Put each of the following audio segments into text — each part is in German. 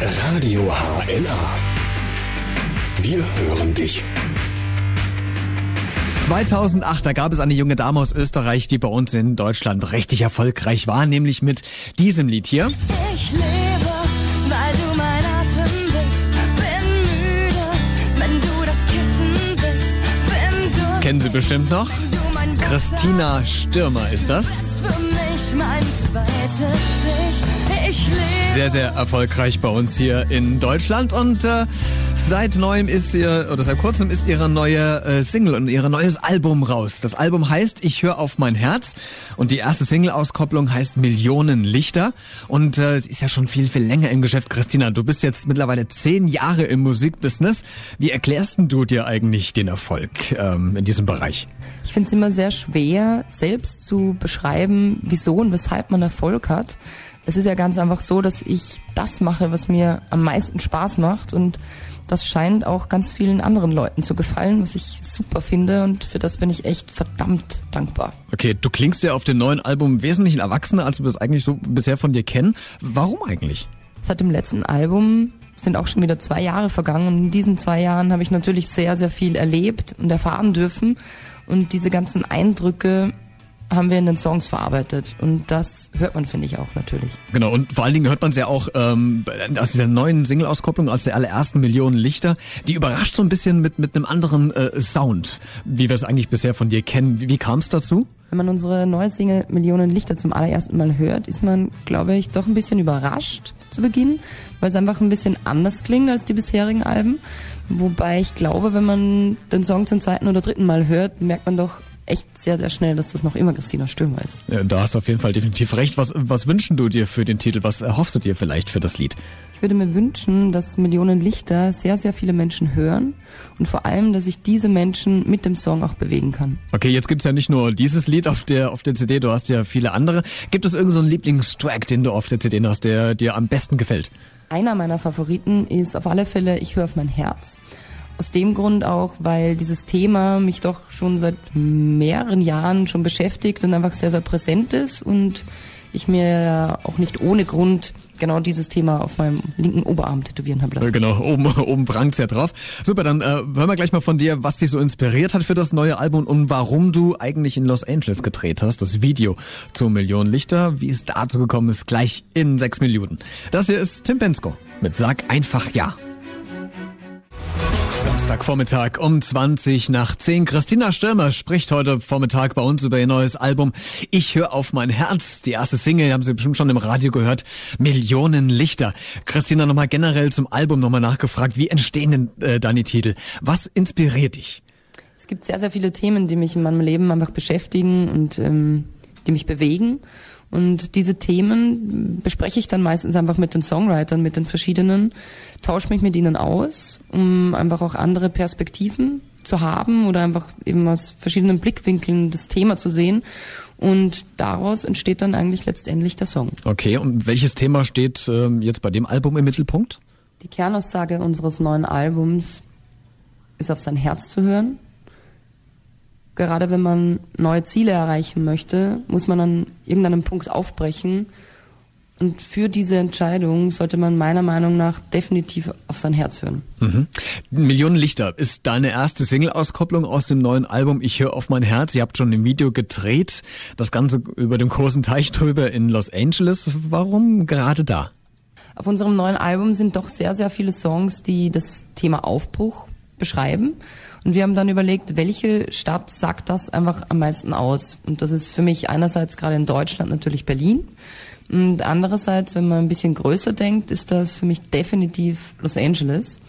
Radio HNA. Wir hören dich. 2008, da gab es eine junge Dame aus Österreich, die bei uns in Deutschland richtig erfolgreich war, nämlich mit diesem Lied hier. Ich lebe, weil du mein Atem bist. Bin müde, wenn du das Kissen bist. Bin durstig, Kennen Sie bestimmt noch? du Christina Stürmer ist das. bist für mich mein zweites Ich. Ich lebe. Sehr, sehr erfolgreich bei uns hier in Deutschland und äh, seit neuem ist ihr, oder seit kurzem ist ihre neue äh, Single und ihr neues Album raus. Das Album heißt Ich höre auf mein Herz und die erste Single-Auskopplung heißt Millionen Lichter und äh, sie ist ja schon viel, viel länger im Geschäft. Christina, du bist jetzt mittlerweile zehn Jahre im Musikbusiness. Wie erklärst denn du dir eigentlich den Erfolg ähm, in diesem Bereich? Ich finde es immer sehr schwer, selbst zu beschreiben, wieso und weshalb man Erfolg hat. Es ist ja ganz einfach so, dass ich das mache, was mir am meisten Spaß macht und das scheint auch ganz vielen anderen Leuten zu gefallen, was ich super finde und für das bin ich echt verdammt dankbar. Okay, du klingst ja auf dem neuen Album wesentlich erwachsener, als wir es eigentlich so bisher von dir kennen. Warum eigentlich? Seit dem letzten Album sind auch schon wieder zwei Jahre vergangen und in diesen zwei Jahren habe ich natürlich sehr, sehr viel erlebt und erfahren dürfen und diese ganzen Eindrücke haben wir in den Songs verarbeitet und das hört man, finde ich, auch natürlich. Genau, und vor allen Dingen hört man es ja auch ähm, aus dieser neuen Single-Auskopplung, aus der allerersten Millionen Lichter, die überrascht so ein bisschen mit, mit einem anderen äh, Sound, wie wir es eigentlich bisher von dir kennen. Wie, wie kam es dazu? Wenn man unsere neue Single Millionen Lichter zum allerersten Mal hört, ist man, glaube ich, doch ein bisschen überrascht zu Beginn, weil es einfach ein bisschen anders klingt als die bisherigen Alben. Wobei ich glaube, wenn man den Song zum zweiten oder dritten Mal hört, merkt man doch echt sehr, sehr schnell, dass das noch immer Christina Stürmer ist. Ja, da hast du auf jeden Fall definitiv recht. Was, was wünschen du dir für den Titel? Was erhoffst du dir vielleicht für das Lied? Ich würde mir wünschen, dass Millionen Lichter sehr, sehr viele Menschen hören und vor allem, dass ich diese Menschen mit dem Song auch bewegen kann. Okay, jetzt gibt's ja nicht nur dieses Lied auf der, auf der CD, du hast ja viele andere. Gibt es irgendeinen so einen Lieblingstrack, den du auf der CD hast, der dir am besten gefällt? Einer meiner Favoriten ist auf alle Fälle Ich höre auf mein Herz. Aus dem Grund auch, weil dieses Thema mich doch schon seit mehreren Jahren schon beschäftigt und einfach sehr, sehr präsent ist und ich mir auch nicht ohne Grund genau dieses Thema auf meinem linken Oberarm tätowieren habe Äh, lassen. Genau, oben, oben prangt's ja drauf. Super, dann äh, hören wir gleich mal von dir, was dich so inspiriert hat für das neue Album und warum du eigentlich in Los Angeles gedreht hast. Das Video zu Millionen Lichter. Wie es dazu gekommen ist, gleich in sechs Minuten. Das hier ist Tim Bensko mit Sag einfach Ja. Samstagvormittag um 20 nach 10. Christina Stürmer spricht heute Vormittag bei uns über ihr neues Album Ich höre auf mein Herz. Die erste Single, haben Sie bestimmt schon im Radio gehört, Millionen Lichter. Christina, nochmal generell zum Album nochmal nachgefragt. Wie entstehen denn äh, deine Titel? Was inspiriert dich? Es gibt sehr, sehr viele Themen, die mich in meinem Leben einfach beschäftigen und ähm, die mich bewegen. Und diese Themen bespreche ich dann meistens einfach mit den Songwritern, mit den verschiedenen, tausche mich mit ihnen aus, um einfach auch andere Perspektiven zu haben oder einfach eben aus verschiedenen Blickwinkeln das Thema zu sehen. Und daraus entsteht dann eigentlich letztendlich der Song. Okay, und welches Thema steht ähm, jetzt bei dem Album im Mittelpunkt? Die Kernaussage unseres neuen Albums ist auf sein Herz zu hören. Gerade wenn man neue Ziele erreichen möchte, muss man an irgendeinem Punkt aufbrechen. Und für diese Entscheidung sollte man meiner Meinung nach definitiv auf sein Herz hören. Mhm. Millionen Lichter ist deine erste Single-Auskopplung aus dem neuen Album Ich höre auf mein Herz. Ihr habt schon ein Video gedreht, das Ganze über dem großen Teich drüber in Los Angeles. Warum gerade da? Auf unserem neuen Album sind doch sehr, sehr viele Songs, die das Thema Aufbruch beschreiben. Und wir haben dann überlegt, welche Stadt sagt das einfach am meisten aus? Und das ist für mich einerseits gerade in Deutschland natürlich Berlin. Und andererseits, wenn man ein bisschen größer denkt, ist das für mich definitiv Los Angeles.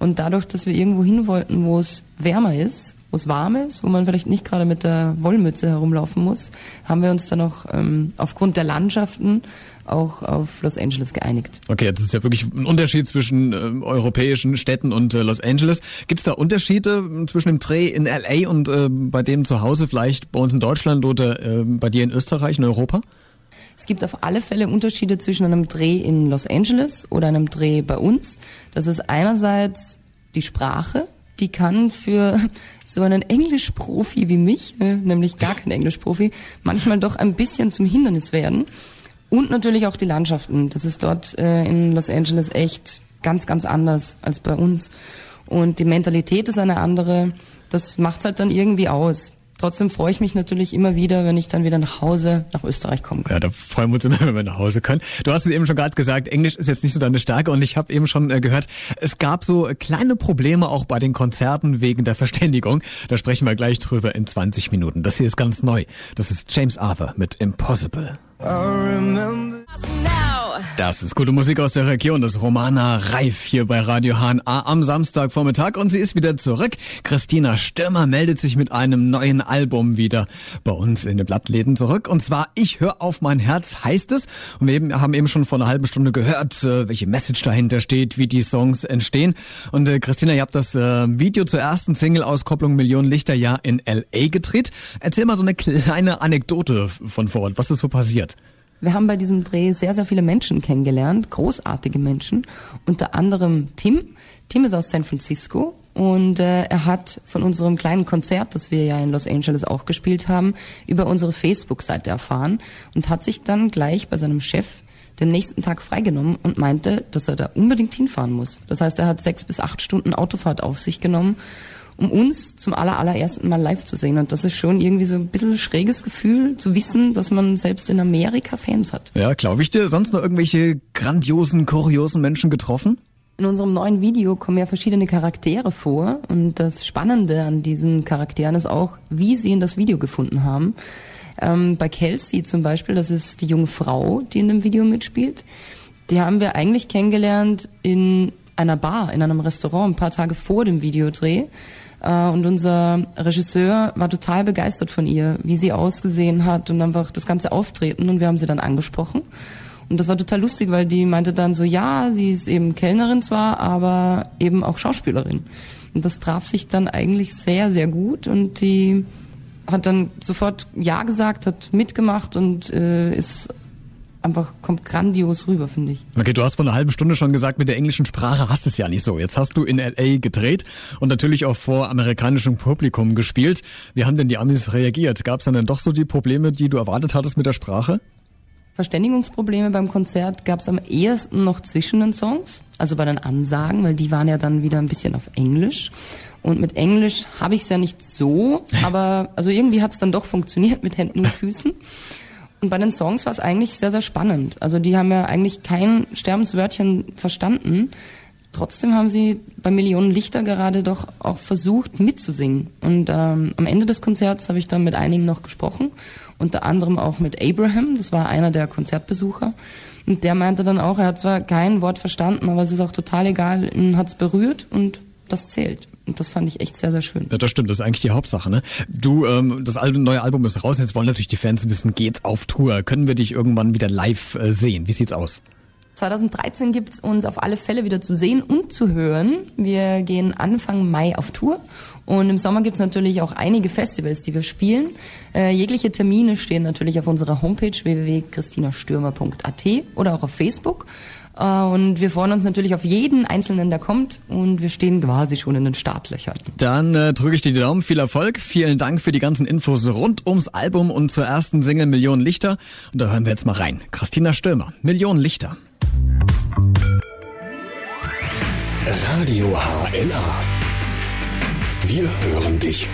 Und dadurch, dass wir irgendwo hin wollten, wo es wärmer ist, wo es warm ist, wo man vielleicht nicht gerade mit der Wollmütze herumlaufen muss, haben wir uns dann auch ähm, aufgrund der Landschaften auch auf Los Angeles geeinigt. Okay, jetzt ist ja wirklich ein Unterschied zwischen äh, europäischen Städten und äh, Los Angeles. Gibt es da Unterschiede äh, zwischen dem Dreh in LA und äh, bei dem zu Hause vielleicht bei uns in Deutschland oder äh, bei dir in Österreich, in Europa? Es gibt auf alle Fälle Unterschiede zwischen einem Dreh in Los Angeles oder einem Dreh bei uns. Das ist einerseits die Sprache, die kann für so einen Englischprofi wie mich, nämlich gar kein Englischprofi, manchmal doch ein bisschen zum Hindernis werden. Und natürlich auch die Landschaften. Das ist dort äh, in Los Angeles echt ganz, ganz anders als bei uns. Und die Mentalität ist eine andere. Das macht's halt dann irgendwie aus. Trotzdem freue ich mich natürlich immer wieder, wenn ich dann wieder nach Hause, nach Österreich kommen kann. Ja, da freuen wir uns immer, wenn wir nach Hause können. Du hast es eben schon gerade gesagt, Englisch ist jetzt nicht so deine Stärke und ich habe eben schon äh, gehört, es gab so kleine Probleme auch bei den Konzerten wegen der Verständigung. Da sprechen wir gleich drüber in 20 Minuten. Das hier ist ganz neu. Das ist James Arthur mit Impossible. Das ist gute Musik aus der Region. Das Romana Reif hier bei Radio HNA am Samstagvormittag und sie ist wieder zurück. Christina Stürmer meldet sich mit einem neuen Album wieder bei uns in den Blattläden zurück. Und zwar Ich höre auf mein Herz heißt es. Und wir haben eben schon vor einer halben Stunde gehört, äh, welche Message dahinter steht, wie die Songs entstehen. Und äh, Christina, ihr habt das äh, Video zur ersten Single-Auskopplung Millionen Lichter ja in L.A. gedreht. Erzähl mal so eine kleine Anekdote von vor Ort. Was ist so passiert? Wir haben bei diesem Dreh sehr, sehr viele Menschen kennengelernt, großartige Menschen, unter anderem Tim. Tim ist aus San Francisco und äh, er hat von unserem kleinen Konzert, das wir ja in Los Angeles auch gespielt haben, über unsere Facebook-Seite erfahren und hat sich dann gleich bei seinem Chef den nächsten Tag freigenommen und meinte, dass er da unbedingt hinfahren muss. Das heißt, er hat sechs bis acht Stunden Autofahrt auf sich genommen um uns zum aller, allerersten Mal live zu sehen. Und das ist schon irgendwie so ein bisschen ein schräges Gefühl, zu wissen, dass man selbst in Amerika Fans hat. Ja, glaube ich dir. Sonst noch irgendwelche grandiosen, kuriosen Menschen getroffen? In unserem neuen Video kommen ja verschiedene Charaktere vor und das Spannende an diesen Charakteren ist auch, wie sie in das Video gefunden haben. Ähm, bei Kelsey zum Beispiel, das ist die junge Frau, die in dem Video mitspielt, die haben wir eigentlich kennengelernt in einer Bar, in einem Restaurant, ein paar Tage vor dem Videodreh. Äh, und unser Regisseur war total begeistert von ihr, wie sie ausgesehen hat und einfach das ganze Auftreten. Und wir haben sie dann angesprochen. Und das war total lustig, weil die meinte dann so, ja, sie ist eben Kellnerin zwar, aber eben auch Schauspielerin. Und das traf sich dann eigentlich sehr, sehr gut. Und die hat dann sofort Ja gesagt, hat mitgemacht und äh, ist einfach kommt grandios rüber, finde ich. Okay, du hast vor einer halben Stunde schon gesagt, mit der englischen Sprache hast es ja nicht so. Jetzt hast du in LA gedreht und natürlich auch vor amerikanischem Publikum gespielt. Wie haben denn die Amis reagiert? Gab es dann, dann doch so die Probleme, die du erwartet hattest mit der Sprache? Verständigungsprobleme beim Konzert gab es am ehesten noch zwischen den Songs, also bei den Ansagen, weil die waren ja dann wieder ein bisschen auf Englisch. Und mit Englisch habe ich es ja nicht so, aber also irgendwie hat es dann doch funktioniert mit Händen und Füßen. Und bei den Songs war es eigentlich sehr, sehr spannend. Also die haben ja eigentlich kein Sterbenswörtchen verstanden. Trotzdem haben sie bei Millionen Lichter gerade doch auch versucht mitzusingen. Und ähm, am Ende des Konzerts habe ich dann mit einigen noch gesprochen, unter anderem auch mit Abraham, das war einer der Konzertbesucher. Und der meinte dann auch, er hat zwar kein Wort verstanden, aber es ist auch total egal, ihn hat es berührt und das zählt. Und das fand ich echt sehr, sehr schön. Ja, das stimmt, das ist eigentlich die Hauptsache. Ne? Du, ähm, das Album, neue Album ist raus, jetzt wollen natürlich die Fans wissen, geht's auf Tour? Können wir dich irgendwann wieder live äh, sehen? Wie sieht's aus? 2013 gibt's uns auf alle Fälle wieder zu sehen und zu hören. Wir gehen Anfang Mai auf Tour und im Sommer gibt's natürlich auch einige Festivals, die wir spielen. Äh, jegliche Termine stehen natürlich auf unserer Homepage www.christinastürmer.at oder auch auf Facebook. Äh, und wir freuen uns natürlich auf jeden Einzelnen, der kommt. Und wir stehen quasi schon in den Startlöchern. Dann äh, drücke ich dir die Daumen. Viel Erfolg. Vielen Dank für die ganzen Infos rund ums Album und zur ersten Single Millionen Lichter. Und da hören wir jetzt mal rein. Christina Stürmer, Millionen Lichter. Radio HNA. Wir hören dich.